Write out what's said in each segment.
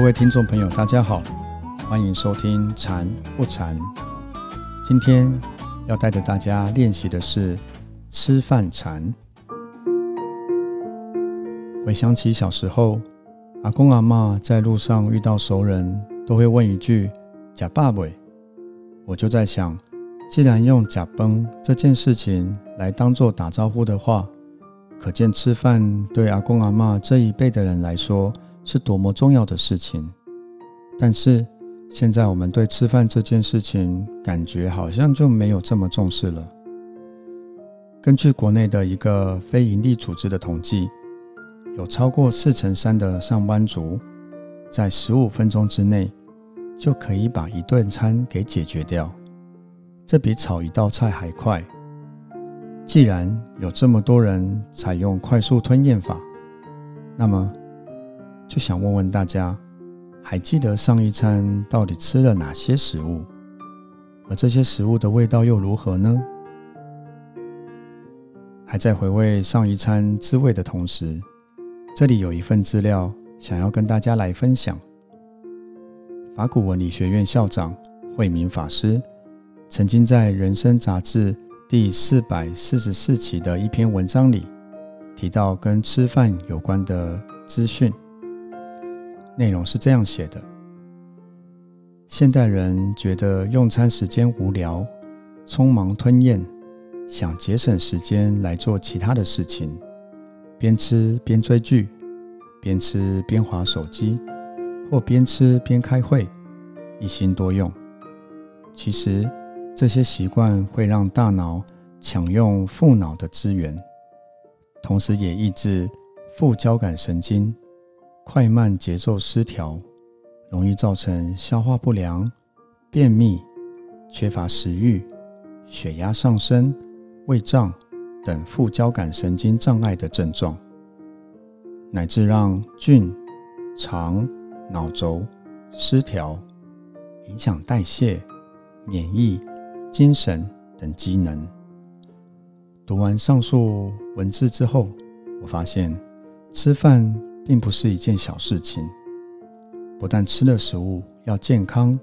各位听众朋友，大家好，欢迎收听《禅不禅》。今天要带着大家练习的是吃饭禅。回想起小时候，阿公阿妈在路上遇到熟人，都会问一句“假爸爸”。我就在想，既然用“假崩”这件事情来当做打招呼的话，可见吃饭对阿公阿妈这一辈的人来说是多么重要的事情。但是现在我们对吃饭这件事情感觉好像就没有这么重视了。根据国内的一个非营利组织的统计，有超过四成三的上班族在十五分钟之内就可以把一顿餐给解决掉，这比炒一道菜还快。既然有这么多人采用快速吞咽法，那么就想问问大家，还记得上一餐到底吃了哪些食物？而这些食物的味道又如何呢？还在回味上一餐滋味的同时，这里有一份资料想要跟大家来分享。法古文理学院校长慧明法师曾经在《人生》杂志。第四百四十四期的一篇文章里提到跟吃饭有关的资讯，内容是这样写的：现代人觉得用餐时间无聊，匆忙吞咽，想节省时间来做其他的事情，边吃边追剧，边吃边划手机，或边吃边开会，一心多用。其实。这些习惯会让大脑抢用副脑的资源，同时也抑制副交感神经快慢节奏失调，容易造成消化不良、便秘、缺乏食欲、血压上升、胃胀等副交感神经障碍的症状，乃至让菌、肠、脑轴失调，影响代谢、免疫。精神等机能。读完上述文字之后，我发现吃饭并不是一件小事情。不但吃的食物要健康，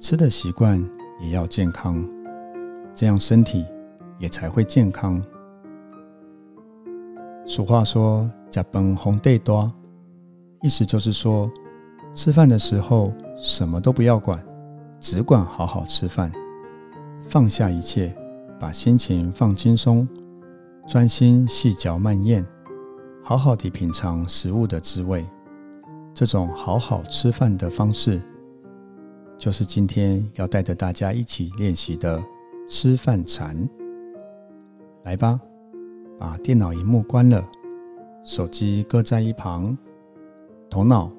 吃的习惯也要健康，这样身体也才会健康。俗话说“假崩红对多”，意思就是说，吃饭的时候什么都不要管，只管好好吃饭。放下一切，把心情放轻松，专心细嚼慢咽，好好的品尝食物的滋味。这种好好吃饭的方式，就是今天要带着大家一起练习的吃饭禅。来吧，把电脑荧幕关了，手机搁在一旁，头脑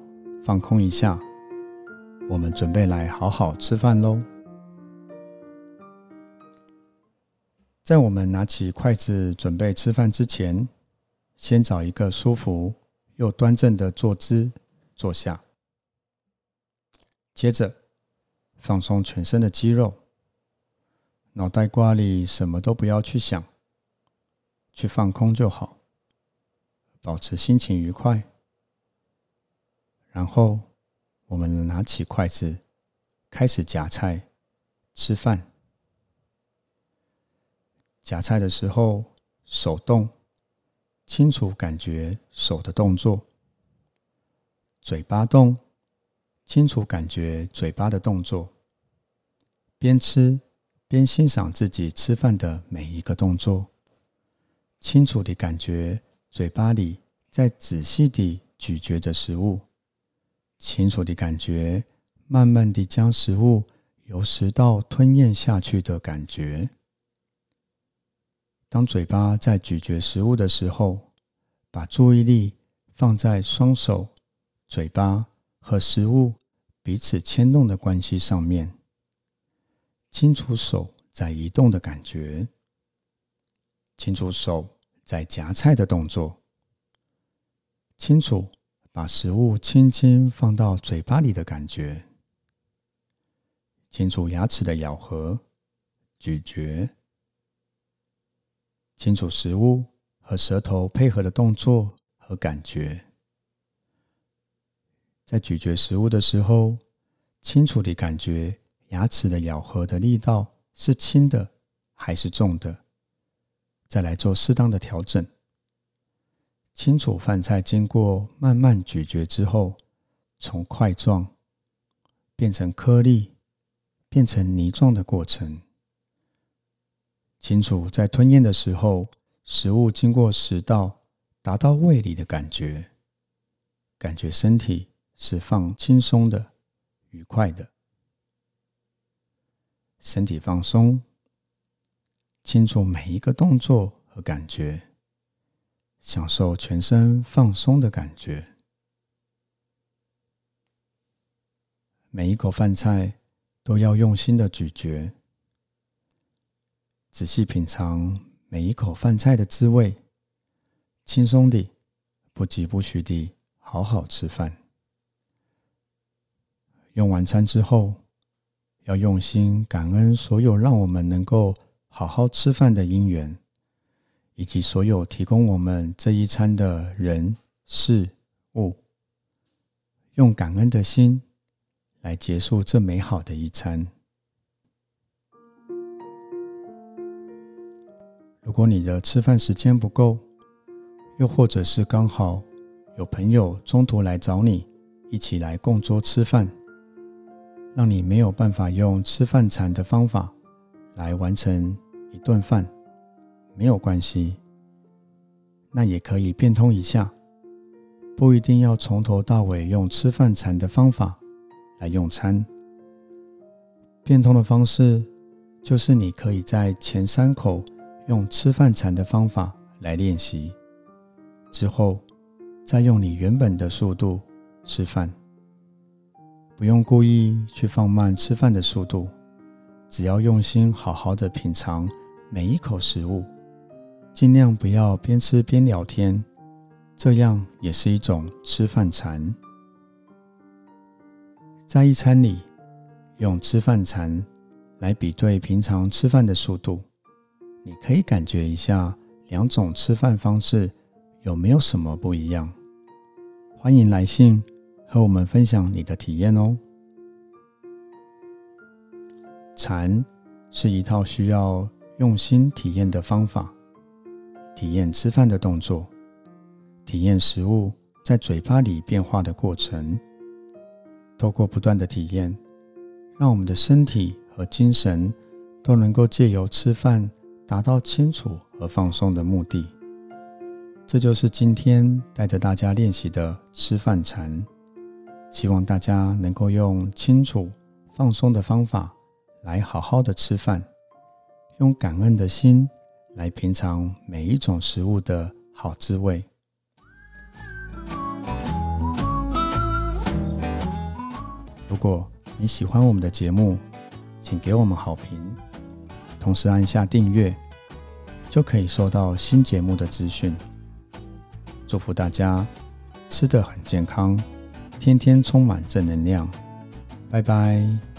放空一下，我们准备来好好吃饭喽。在我们拿起筷子准备吃饭之前，先找一个舒服又端正的坐姿坐下。接着放松全身的肌肉，脑袋瓜里什么都不要去想，去放空就好，保持心情愉快。然后我们拿起筷子，开始夹菜吃饭。夹菜的时候，手动，清楚感觉手的动作；嘴巴动，清楚感觉嘴巴的动作。边吃边欣赏自己吃饭的每一个动作，清楚地感觉嘴巴里在仔细地咀嚼着食物，清楚地感觉慢慢地将食物由食道吞咽下去的感觉。当嘴巴在咀嚼食物的时候，把注意力放在双手、嘴巴和食物彼此牵动的关系上面，清楚手在移动的感觉，清楚手在夹菜的动作，清楚把食物轻轻放到嘴巴里的感觉，清楚牙齿的咬合、咀嚼。清楚食物和舌头配合的动作和感觉，在咀嚼食物的时候，清楚地感觉牙齿的咬合的力道是轻的还是重的，再来做适当的调整。清楚饭菜经过慢慢咀嚼之后，从块状变成颗粒，变成泥状的过程。清楚在吞咽的时候，食物经过食道达到胃里的感觉，感觉身体是放轻松的、愉快的，身体放松，清楚每一个动作和感觉。享受全身放松的感觉，每一口饭菜都要用心的咀嚼，仔细品尝每一口饭菜的滋味，轻松地、不疾不徐地好好吃饭。用完餐之后，要用心感恩所有让我们能够好好吃饭的因缘。以及所有提供我们这一餐的人事物，用感恩的心来结束这美好的一餐。如果你的吃饭时间不够，又或者是刚好有朋友中途来找你一起来共桌吃饭，让你没有办法用吃饭禅的方法来完成一顿饭。没有关系，那也可以变通一下，不一定要从头到尾用吃饭禅的方法来用餐。变通的方式就是你可以在前三口用吃饭禅的方法来练习，之后再用你原本的速度吃饭，不用故意去放慢吃饭的速度，只要用心好好的品尝每一口食物。尽量不要边吃边聊天，这样也是一种吃饭禅。在一餐里用吃饭禅来比对平常吃饭的速度，你可以感觉一下两种吃饭方式有没有什么不一样。欢迎来信和我们分享你的体验哦。禅是一套需要用心体验的方法。体验吃饭的动作，体验食物在嘴巴里变化的过程。透过不断的体验，让我们的身体和精神都能够借由吃饭达到清楚和放松的目的。这就是今天带着大家练习的吃饭禅。希望大家能够用清楚、放松的方法来好好的吃饭，用感恩的心。来品尝每一种食物的好滋味。如果你喜欢我们的节目，请给我们好评，同时按下订阅，就可以收到新节目的资讯。祝福大家吃的很健康，天天充满正能量。拜拜。